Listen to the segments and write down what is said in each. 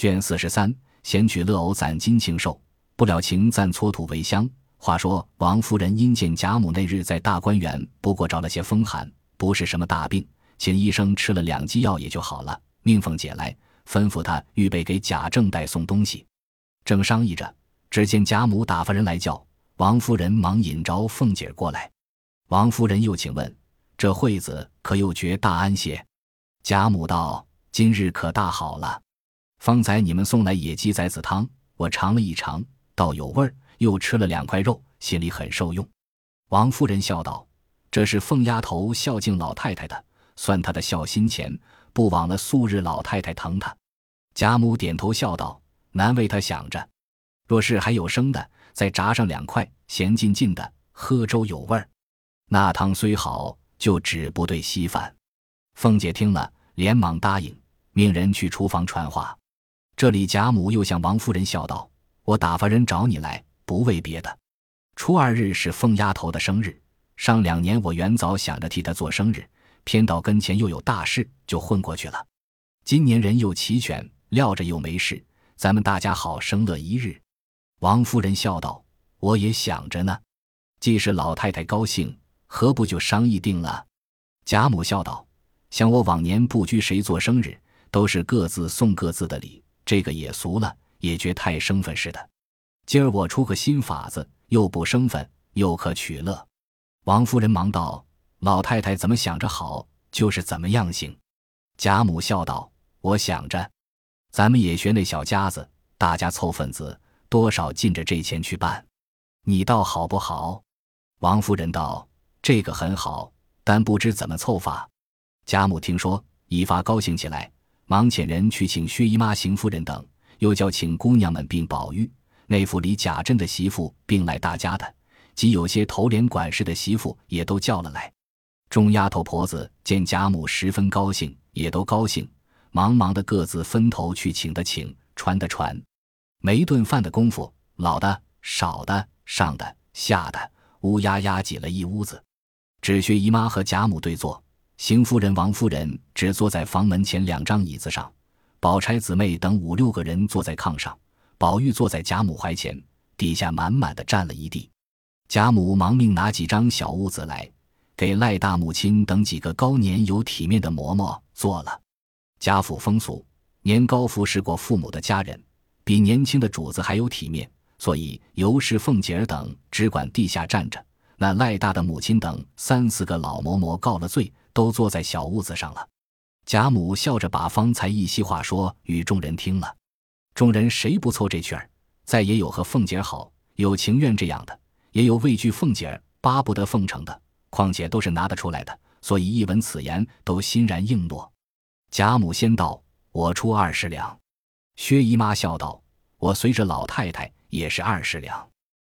卷四十三，闲取乐偶攒金庆寿，不了情暂搓土为香。话说王夫人因见贾母那日在大观园不过着了些风寒，不是什么大病，请医生吃了两剂药也就好了。命凤姐来，吩咐她预备给贾政带送东西。正商议着，只见贾母打发人来叫王夫人，忙引着凤姐过来。王夫人又请问：“这惠子可又觉大安些？”贾母道：“今日可大好了。方才你们送来野鸡崽子汤，我尝了一尝，倒有味儿。”又吃了两块肉，心里很受用。王夫人笑道：“这是凤丫头孝敬老太太的，算她的孝心钱，不枉了素日老太太疼她。”贾母点头笑道：“难为她想着。若是还有生的，再炸上两块，咸劲劲的，喝粥有味儿。那汤虽好，就只不对稀饭。”凤姐听了，连忙答应，命人去厨房传话。这里贾母又向王夫人笑道：“我打发人找你来。”不为别的，初二日是凤丫头的生日。上两年我原早想着替她做生日，偏到跟前又有大事，就混过去了。今年人又齐全，料着又没事，咱们大家好生乐一日。王夫人笑道：“我也想着呢。既是老太太高兴，何不就商议定了？”贾母笑道：“像我往年不拘谁做生日，都是各自送各自的礼，这个也俗了，也觉太生分似的。”今儿我出个新法子，又不生分，又可取乐。王夫人忙道：“老太太怎么想着好，就是怎么样行。”贾母笑道：“我想着，咱们也学那小家子，大家凑份子，多少尽着这钱去办，你倒好不好？”王夫人道：“这个很好，但不知怎么凑法。”贾母听说，一发高兴起来，忙遣人去请薛姨妈、邢夫人等，又叫请姑娘们并宝玉。内府里贾珍的媳妇并来大家的，及有些头连管事的媳妇也都叫了来。众丫头婆子见贾母十分高兴，也都高兴，忙忙的各自分头去请的请，传的传。没一顿饭的功夫，老的、少的、上的、下的，乌压压挤了一屋子。只薛姨妈和贾母对坐，邢夫人、王夫人只坐在房门前两张椅子上，宝钗姊妹等五六个人坐在炕上。宝玉坐在贾母怀前，底下满满的占了一地。贾母忙命拿几张小屋子来，给赖大母亲等几个高年有体面的嬷嬷做了。贾府风俗，年高服侍过父母的家人，比年轻的主子还有体面，所以尤氏、凤姐儿等只管地下站着。那赖大的母亲等三四个老嬷嬷告了罪，都坐在小屋子上了。贾母笑着把方才一席话说与众人听了。众人谁不凑这趣儿？再也有和凤姐好，有情愿这样的，也有畏惧凤姐儿巴不得奉承的。况且都是拿得出来的，所以一闻此言，都欣然应诺。贾母先道：“我出二十两。”薛姨妈笑道：“我随着老太太也是二十两。”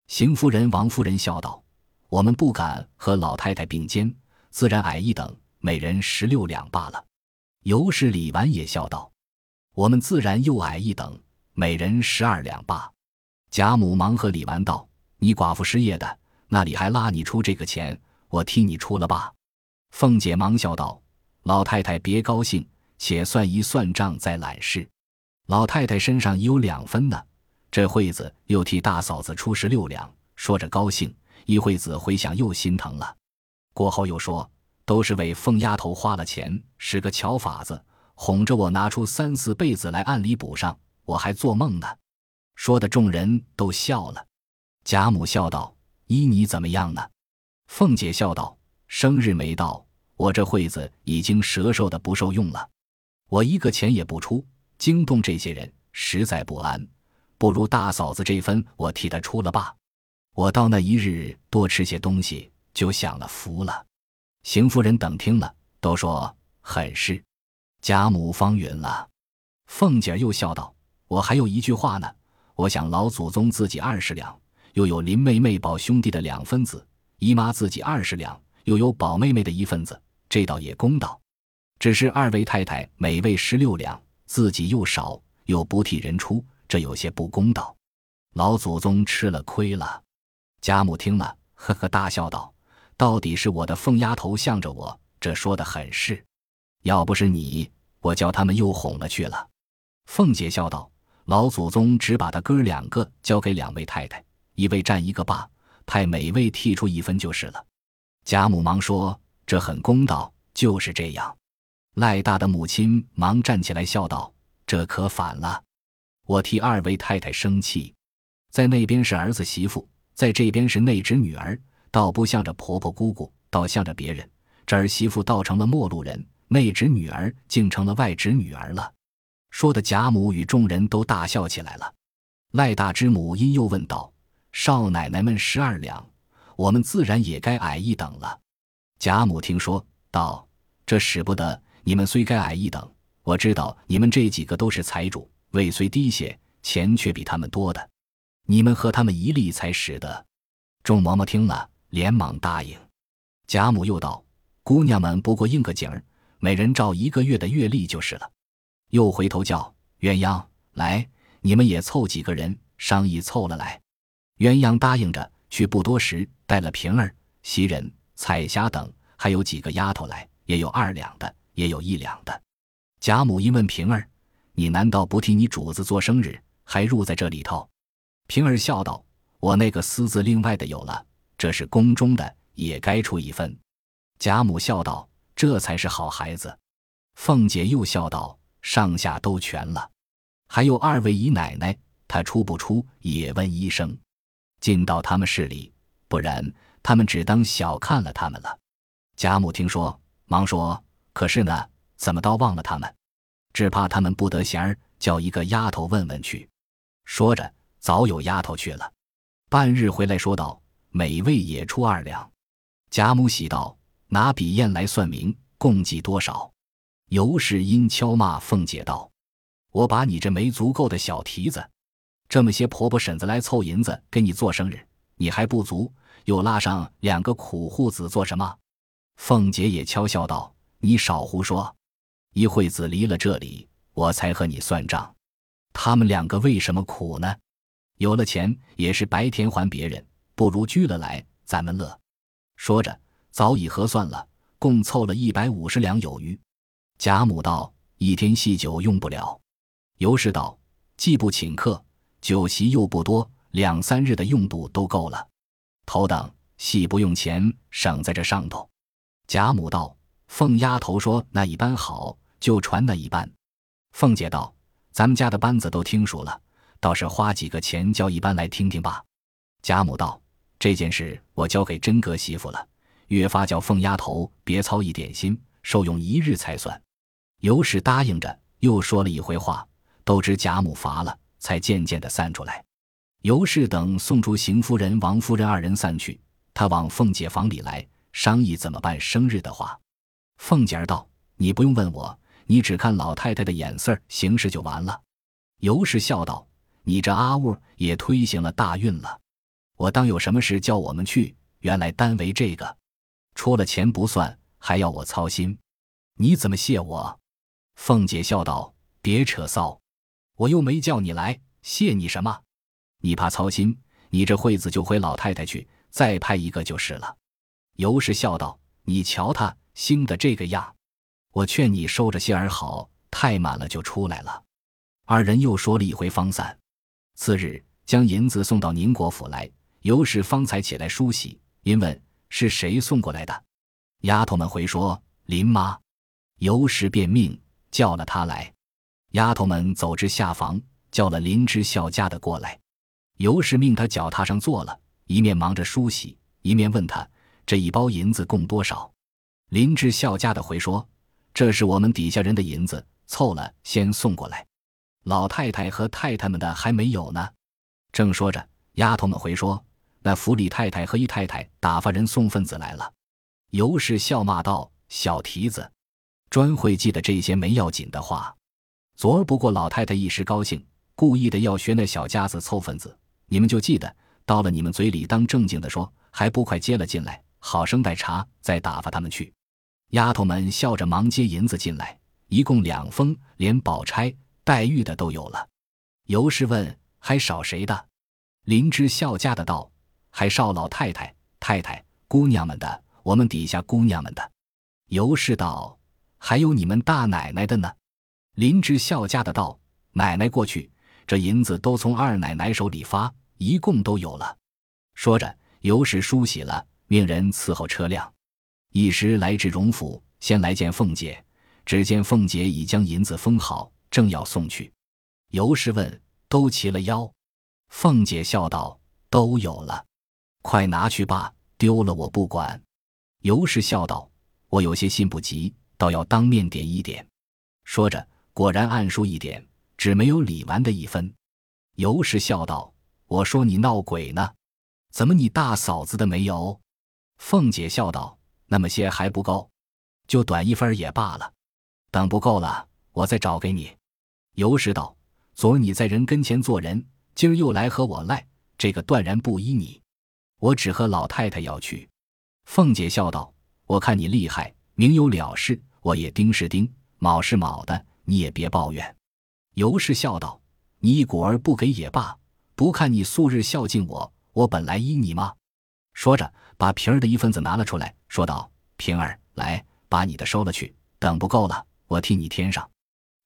邢夫人、王夫人笑道：“我们不敢和老太太并肩，自然矮一等，每人十六两罢了。”尤氏、李纨也笑道。我们自然又矮一等，每人十二两罢。贾母忙和李纨道：“你寡妇失业的，那里还拉你出这个钱？我替你出了吧。”凤姐忙笑道：“老太太别高兴，且算一算账再揽事。老太太身上已有两分呢。这会子又替大嫂子出十六两，说着高兴。一会子回想又心疼了。过后又说，都是为凤丫头花了钱，使个巧法子。”哄着我拿出三四辈子来，按理补上，我还做梦呢。说的众人都笑了。贾母笑道：“依你怎么样呢？”凤姐笑道：“生日没到，我这会子已经折寿的不受用了。我一个钱也不出，惊动这些人，实在不安。不如大嫂子这分，我替她出了吧。我到那一日多吃些东西，就享了福了。”邢夫人等听了，都说很是。贾母方允了，凤姐又笑道：“我还有一句话呢。我想老祖宗自己二十两，又有林妹妹、宝兄弟的两分子；姨妈自己二十两，又有宝妹妹的一份子，这倒也公道。只是二位太太每位十六两，自己又少，又不替人出，这有些不公道。老祖宗吃了亏了。”贾母听了，呵呵大笑道：“到底是我的凤丫头向着我，这说的很是。”要不是你，我叫他们又哄了去了。凤姐笑道：“老祖宗只把他哥两个交给两位太太，一位占一个罢，派每位剔出一分就是了。”贾母忙说：“这很公道，就是这样。”赖大的母亲忙站起来笑道：“这可反了，我替二位太太生气，在那边是儿子媳妇，在这边是内侄女儿，倒不向着婆婆姑姑，倒向着别人。这儿媳妇倒成了陌路人，内侄女儿竟成了外侄女儿了。”说的贾母与众人都大笑起来了。赖大之母因又问道：“少奶奶们十二两，我们自然也该矮一等了。”贾母听说道：“这使不得。”你们虽该矮一等，我知道你们这几个都是财主，位虽低些，钱却比他们多的。你们和他们一例才使得。众嬷嬷听了，连忙答应。贾母又道：“姑娘们不过应个景儿，每人照一个月的月例就是了。”又回头叫鸳鸯来，你们也凑几个人商议凑了来。鸳鸯答应着去，不多时带了平儿、袭人、彩霞等，还有几个丫头来，也有二两的。也有一两的，贾母一问平儿：“你难道不替你主子做生日，还入在这里头？”平儿笑道：“我那个私自另外的有了，这是宫中的，也该出一份。”贾母笑道：“这才是好孩子。”凤姐又笑道：“上下都全了，还有二位姨奶奶，她出不出也问一声，尽到他们事里，不然他们只当小看了他们了。”贾母听说，忙说。可是呢，怎么倒忘了他们？只怕他们不得闲儿，叫一个丫头问问去。说着，早有丫头去了。半日回来说道：“每位也出二两。”贾母喜道：“拿笔砚来算明，共计多少？”尤氏因敲骂凤姐道：“我把你这没足够的小蹄子，这么些婆婆婶子来凑银子给你做生日，你还不足，又拉上两个苦户子做什么？”凤姐也悄笑道。你少胡说！一会子离了这里，我才和你算账。他们两个为什么苦呢？有了钱也是白天还别人，不如拘了来，咱们乐。说着，早已核算了，共凑了一百五十两有余。贾母道：“一天细酒用不了。”尤氏道：“既不请客，酒席又不多，两三日的用度都够了。头等戏不用钱，省在这上头。”贾母道。凤丫头说：“那一般好，就传那一般。”凤姐道：“咱们家的班子都听熟了，倒是花几个钱叫一班来听听吧。”贾母道：“这件事我交给真格媳妇了，越发叫凤丫头别操一点心，受用一日才算。”尤氏答应着，又说了一回话，都知贾母乏了，才渐渐的散出来。尤氏等送出邢夫人、王夫人二人散去，他往凤姐房里来商议怎么办生日的话。凤姐儿道：“你不用问我，你只看老太太的眼色行事就完了。”尤氏笑道：“你这阿兀也推行了大运了。我当有什么事叫我们去，原来单为这个，出了钱不算，还要我操心，你怎么谢我？”凤姐笑道：“别扯臊，我又没叫你来，谢你什么？你怕操心，你这惠子就回老太太去，再派一个就是了。”尤氏笑道：“你瞧他。”兴的这个样，我劝你收着些儿好，太满了就出来了。二人又说了一回方散。次日将银子送到宁国府来，尤氏方才起来梳洗，因问是谁送过来的。丫头们回说林妈。尤氏便命叫了她来。丫头们走至下房，叫了林之孝家的过来。尤氏命他脚踏上坐了，一面忙着梳洗，一面问他这一包银子共多少。林之孝家的回说：“这是我们底下人的银子，凑了先送过来。老太太和太太们的还没有呢。”正说着，丫头们回说：“那府里太太和姨太太打发人送份子来了。”尤氏笑骂道：“小蹄子，专会记得这些没要紧的话。昨儿不过老太太一时高兴，故意的要学那小家子凑份子，你们就记得到了你们嘴里当正经的说，还不快接了进来，好生待茶，再打发他们去。”丫头们笑着忙接银子进来，一共两封，连宝钗、黛玉的都有了。尤氏问：“还少谁的？”林之孝家的道：“还少老太太、太太、姑娘们的，我们底下姑娘们的。”尤氏道：“还有你们大奶奶的呢。”林之孝家的道：“奶奶过去，这银子都从二奶奶手里发，一共都有了。”说着，尤氏梳洗了，命人伺候车辆。一时来至荣府，先来见凤姐。只见凤姐已将银子封好，正要送去。尤氏问：“都齐了腰？”凤姐笑道：“都有了，快拿去吧，丢了我不管。”尤氏笑道：“我有些信不急，倒要当面点一点。”说着，果然按数一点，只没有李纨的一分。尤氏笑道：“我说你闹鬼呢，怎么你大嫂子的没有？”凤姐笑道：“那么些还不够，就短一分也罢了。等不够了，我再找给你。”尤氏道：“昨儿你在人跟前做人。”今儿又来和我赖，这个断然不依你。我只和老太太要去。凤姐笑道：“我看你厉害，明有了事，我也丁是丁，卯是卯的，你也别抱怨。”尤氏笑道：“你一股儿不给也罢，不看你素日孝敬我，我本来依你吗？”说着，把平儿的一份子拿了出来，说道：“平儿，来，把你的收了去，等不够了，我替你添上。”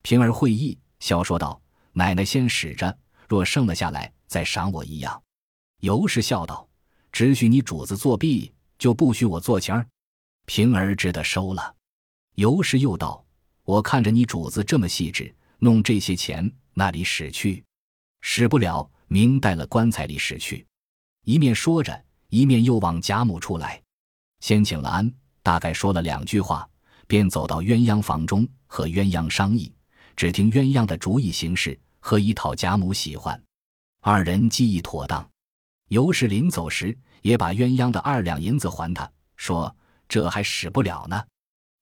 平儿会意，笑说道：“奶奶先使着。”若剩了下来，再赏我一样。尤氏笑道：“只许你主子作弊，就不许我做钱儿。”平儿只得收了。尤氏又道：“我看着你主子这么细致，弄这些钱那里使去？使不了，明带了棺材里使去。”一面说着，一面又往贾母处来，先请了安，大概说了两句话，便走到鸳鸯房中和鸳鸯商议，只听鸳鸯的主意行事。何以讨贾母喜欢？二人计议妥当。尤氏临走时，也把鸳鸯的二两银子还他，说：“这还使不了呢。”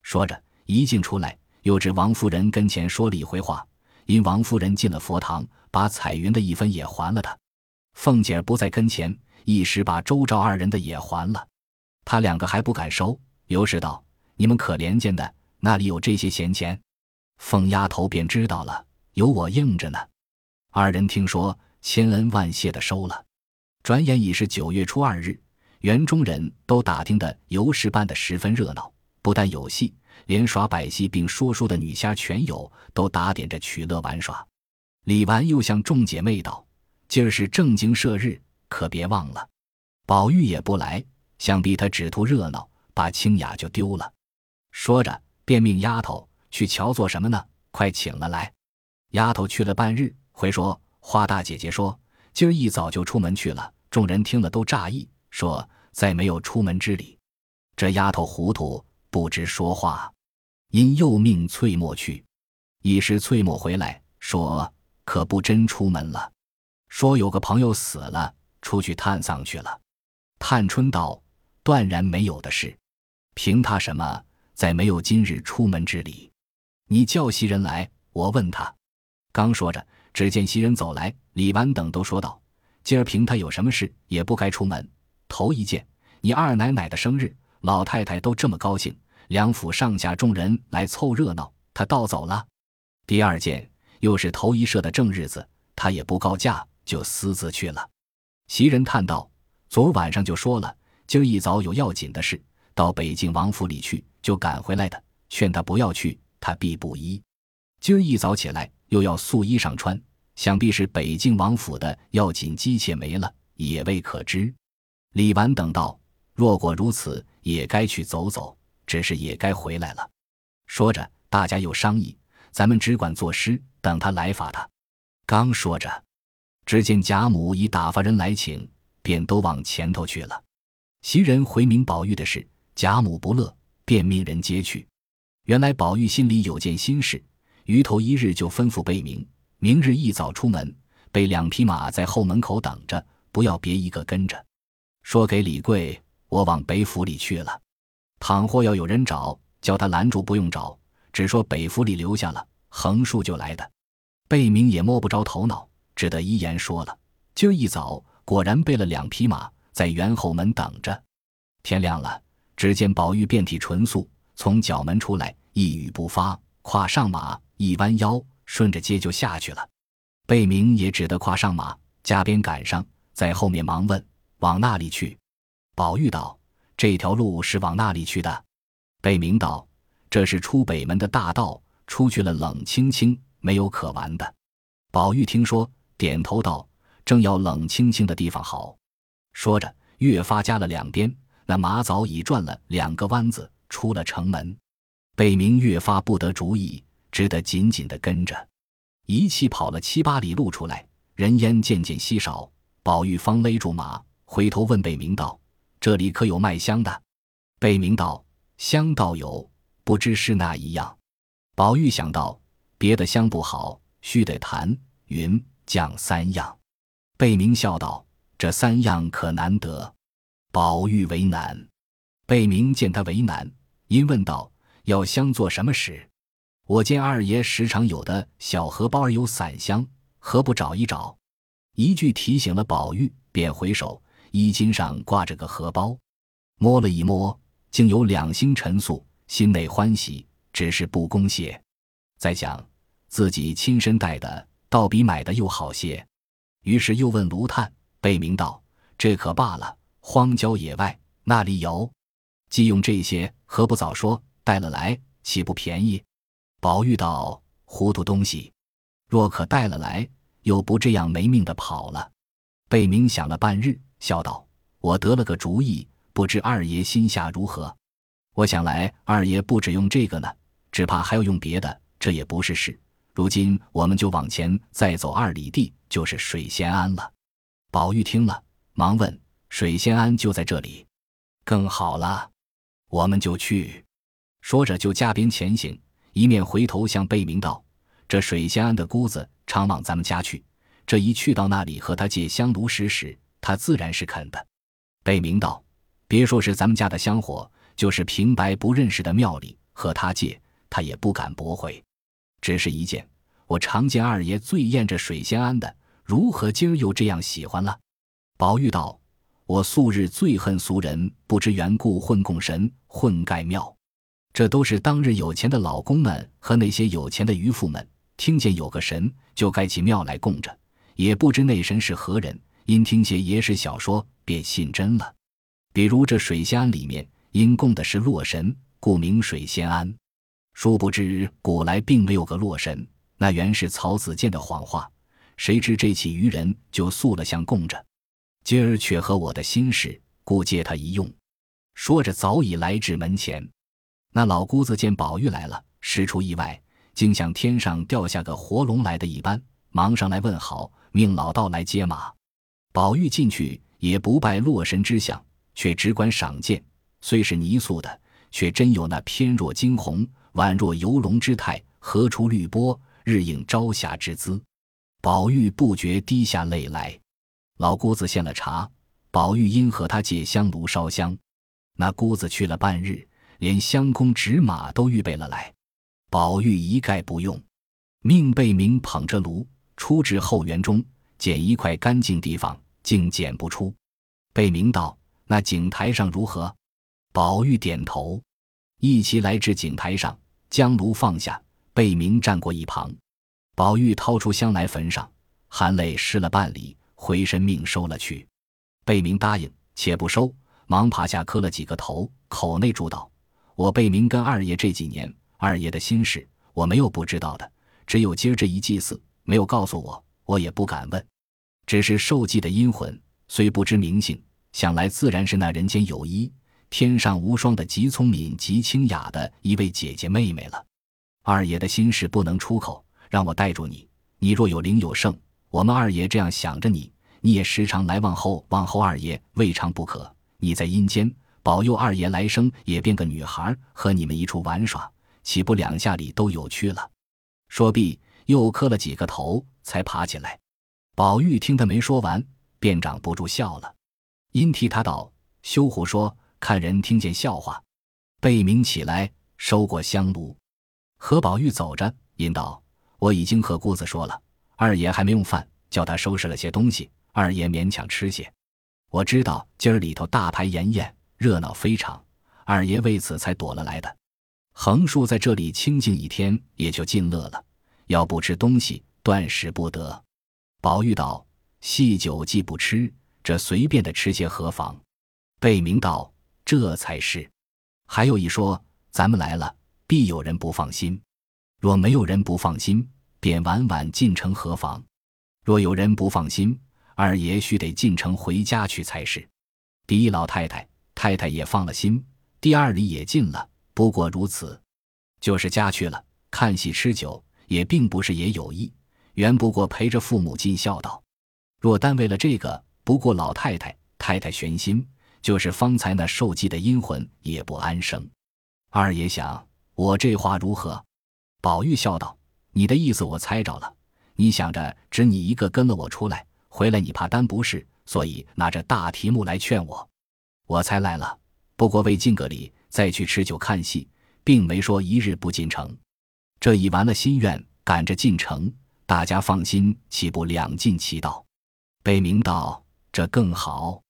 说着，一进出来，又至王夫人跟前说了一回话。因王夫人进了佛堂，把彩云的一分也还了他。凤姐不在跟前，一时把周赵二人的也还了。他两个还不敢收。尤氏道：“你们可怜见的，那里有这些闲钱？”凤丫头便知道了，有我应着呢。二人听说，千恩万谢的收了。转眼已是九月初二日，园中人都打听的尤氏办的十分热闹，不但有戏，连耍百戏并说书的女瞎全有，都打点着取乐玩耍。李纨又向众姐妹道：“今儿是正经社日，可别忘了。”宝玉也不来，想必他只图热闹，把清雅就丢了。说着，便命丫头去瞧做什么呢？快请了来。丫头去了半日。回说花大姐姐说，今儿一早就出门去了。众人听了都诧异，说再没有出门之理。这丫头糊涂，不知说话，因又命翠墨去。一时翠墨回来，说可不真出门了，说有个朋友死了，出去探丧去了。探春道：断然没有的事，凭他什么，再没有今日出门之理？你叫袭人来，我问他。刚说着。只见袭人走来，李纨等都说道：“今儿凭他有什么事，也不该出门。头一件，你二奶奶的生日，老太太都这么高兴，两府上下众人来凑热闹，他倒走了。第二件，又是头一社的正日子，他也不告假，就私自去了。”袭人叹道：“昨晚上就说了，今儿一早有要紧的事，到北静王府里去，就赶回来的。劝他不要去，他必不依。今儿一早起来。”又要素衣裳穿，想必是北静王府的要紧机切没了，也未可知。李纨等道：“若果如此，也该去走走，只是也该回来了。”说着，大家又商议：“咱们只管作诗，等他来罚他。”刚说着，只见贾母已打发人来请，便都往前头去了。袭人回明宝玉的事，贾母不乐，便命人接去。原来宝玉心里有件心事。鱼头一日就吩咐贝明，明日一早出门，备两匹马在后门口等着，不要别一个跟着。说给李贵，我往北府里去了。倘或要有人找，叫他拦住，不用找，只说北府里留下了，横竖就来的。贝明也摸不着头脑，只得依言说了。今儿一早果然备了两匹马，在园后门等着。天亮了，只见宝玉遍体纯素，从角门出来，一语不发，跨上马。一弯腰，顺着街就下去了。贝明也只得跨上马，加鞭赶上，在后面忙问：“往那里去？”宝玉道：“这条路是往那里去的？”贝明道：“这是出北门的大道，出去了冷清清，没有可玩的。”宝玉听说，点头道：“正要冷清清的地方好。”说着，越发加了两鞭，那马早已转了两个弯子，出了城门。贝明越发不得主意，只得紧紧的跟着。一气跑了七八里路出来，人烟渐渐稀少。宝玉方勒住马，回头问贝明道：“这里可有卖香的？”贝明道：“香倒有，不知是哪一样。”宝玉想到别的香不好，须得弹、云、降三样。贝明笑道：“这三样可难得。”宝玉为难。贝明见他为难，因问道：“要香做什么使？”我见二爷时常有的小荷包儿有散香，何不找一找？一句提醒了宝玉，便回首衣襟上挂着个荷包，摸了一摸，竟有两星陈素，心内欢喜，只是不恭谢。再想自己亲身带的，倒比买的又好些。于是又问卢探，贝明道：“这可罢了，荒郊野外那里有？既用这些，何不早说带了来，岂不便宜？”宝玉道：“糊涂东西，若可带了来，又不这样没命的跑了。”贝明想了半日，笑道：“我得了个主意，不知二爷心下如何？我想来，二爷不只用这个呢，只怕还要用别的，这也不是事。如今我们就往前再走二里地，就是水仙庵了。”宝玉听了，忙问：“水仙庵就在这里？更好了，我们就去。”说着就加鞭前行。一面回头向贝明道：“这水仙庵的姑子常往咱们家去，这一去到那里和他借香炉石时，他自然是肯的。”贝明道：“别说是咱们家的香火，就是平白不认识的庙里和他借，他也不敢驳回。只是一件，我常见二爷最厌这水仙庵的，如何今儿又这样喜欢了？”宝玉道：“我素日最恨俗人不知缘故混供神，混盖庙。”这都是当日有钱的老公们和那些有钱的渔夫们，听见有个神，就盖起庙来供着，也不知那神是何人，因听些野史小说，便信真了。比如这水仙庵里面，因供的是洛神，故名水仙庵。殊不知古来并没有个洛神，那原是曹子建的谎话。谁知这起渔人就塑了像供着，今儿却合我的心事，故借他一用。说着，早已来至门前。那老姑子见宝玉来了，实出意外，竟像天上掉下个活龙来的一般，忙上来问好，命老道来接马。宝玉进去也不拜洛神之相，却只管赏鉴。虽是泥塑的，却真有那翩若惊鸿、宛若游龙之态，何出绿波，日映朝霞之姿。宝玉不觉滴下泪来。老姑子献了茶，宝玉因和他借香炉烧香。那姑子去了半日。连香公纸马都预备了来，宝玉一概不用，命贝明捧着炉出至后园中，捡一块干净地方，竟捡不出。贝明道：“那井台上如何？”宝玉点头，一齐来至井台上，将炉放下，贝明站过一旁。宝玉掏出香来焚上，含泪施了半里，回身命收了去。贝明答应，且不收，忙爬下磕了几个头，口内祝道。我贝明跟二爷这几年，二爷的心事我没有不知道的，只有今儿这一祭祀没有告诉我，我也不敢问。只是受祭的阴魂虽不知名姓，想来自然是那人间有一天上无双的极聪明极清雅的一位姐姐妹妹了。二爷的心事不能出口，让我带住你。你若有灵有圣，我们二爷这样想着你，你也时常来望后望后二爷，未尝不可。你在阴间。保佑二爷来生也变个女孩，和你们一处玩耍，岂不两下里都有趣了？说毕，又磕了几个头，才爬起来。宝玉听他没说完，便掌不住笑了，因替他道：“休胡说，看人听见笑话。”贝明起来收过香炉，和宝玉走着，引道：“我已经和姑子说了，二爷还没用饭，叫他收拾了些东西，二爷勉强吃些。我知道今儿里头大排筵宴。”热闹非常，二爷为此才躲了来的。横竖在这里清静一天，也就尽乐了。要不吃东西，断食不得。宝玉道：“细酒既不吃，这随便的吃些何妨？”贝明道：“这才是。还有一说，咱们来了，必有人不放心。若没有人不放心，便晚晚进城何妨？若有人不放心，二爷须得进城回家去才是。第一老太太、太太也放了心，第二里也进了，不过如此。就是家去了，看戏吃酒，也并不是也有意，原不过陪着父母尽孝道。若单为了这个，不过老太太、太太悬心，就是方才那受祭的阴魂也不安生。二爷想，我这话如何？宝玉笑道：“你的意思我猜着了，你想着只你一个跟了我出来，回来你怕担不是，所以拿着大题目来劝我。我才来了，不过为敬个礼，再去吃酒看戏，并没说一日不进城。这已完了心愿，赶着进城，大家放心，岂不两尽其道？”北明道：“这更好。”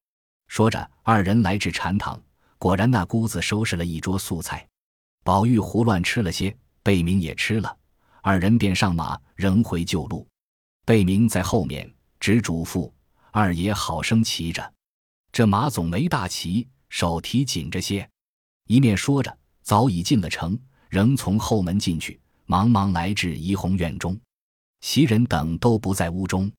说着，二人来至禅堂，果然那姑子收拾了一桌素菜，宝玉胡乱吃了些。贝明也吃了，二人便上马，仍回旧路。贝明在后面，只嘱咐二爷好生骑着。这马总没大骑，手提紧着些。一面说着，早已进了城，仍从后门进去，忙忙来至怡红院中。袭人等都不在屋中，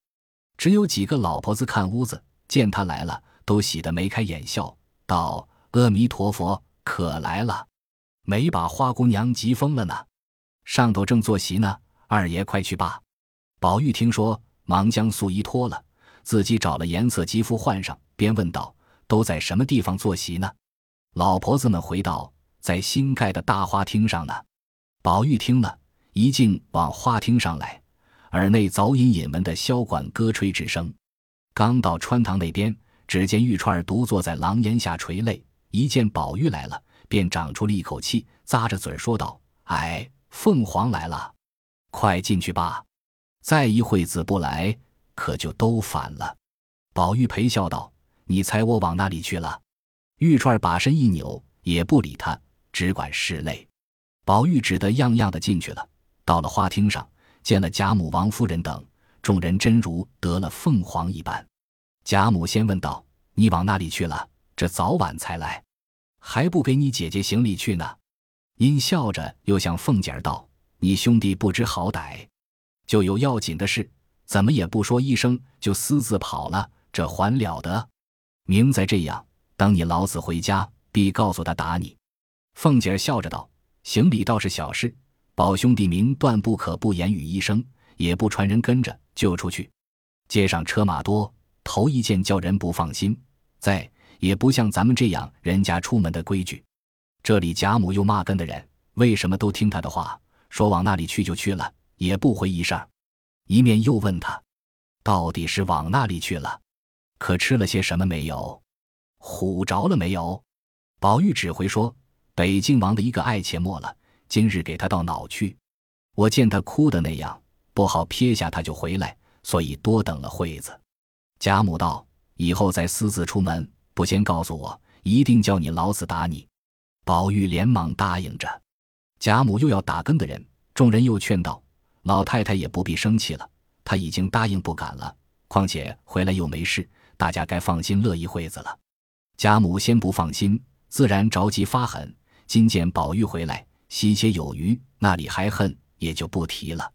只有几个老婆子看屋子，见他来了，都喜得眉开眼笑，道：“阿弥陀佛，可来了，没把花姑娘急疯了呢。”上头正坐席呢，二爷快去罢。宝玉听说，忙将素衣脱了，自己找了颜色肌肤换上，便问道：“都在什么地方坐席呢？”老婆子们回道：“在新盖的大花厅上呢。”宝玉听了一径往花厅上来，耳内早隐隐闻的箫管歌吹之声。刚到穿堂那边，只见玉钏独坐在廊檐下垂泪，一见宝玉来了，便长出了一口气，咂着嘴说道：“哎。”凤凰来了，快进去吧！再一会子不来，可就都反了。宝玉陪笑道：“你猜我往哪里去了？”玉钏把身一扭，也不理他，只管拭泪。宝玉只得样样的进去了。到了花厅上，见了贾母、王夫人等众人，真如得了凤凰一般。贾母先问道：“你往哪里去了？这早晚才来，还不给你姐姐行礼去呢？”阴笑着，又向凤姐儿道：“你兄弟不知好歹，就有要紧的事，怎么也不说一声，就私自跑了，这还了得？明再这样，等你老子回家，必告诉他打你。”凤姐儿笑着道：“行礼倒是小事，宝兄弟明断不可不言语一声，也不传人跟着，就出去。街上车马多，头一件叫人不放心。再也不像咱们这样人家出门的规矩。”这里贾母又骂跟的人，为什么都听他的话，说往那里去就去了，也不回一声。一面又问他，到底是往那里去了？可吃了些什么没有？唬着了没有？宝玉只回说：北静王的一个爱妾没了，今日给他到脑去。我见他哭的那样，不好撇下他就回来，所以多等了会子。贾母道：以后再私自出门，不先告诉我，一定叫你老子打你。宝玉连忙答应着，贾母又要打更的人，众人又劝道：“老太太也不必生气了，她已经答应不敢了。况且回来又没事，大家该放心乐一会子了。”贾母先不放心，自然着急发狠。今见宝玉回来，喜且有余，那里还恨，也就不提了。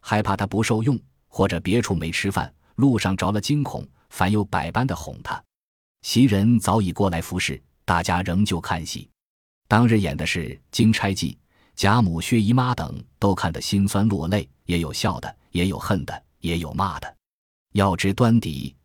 害怕他不受用，或者别处没吃饭，路上着了惊恐，反又百般的哄他。袭人早已过来服侍，大家仍旧看戏。当日演的是《金钗记》，贾母、薛姨妈等都看得心酸落泪，也有笑的，也有恨的，也有骂的。要知端底，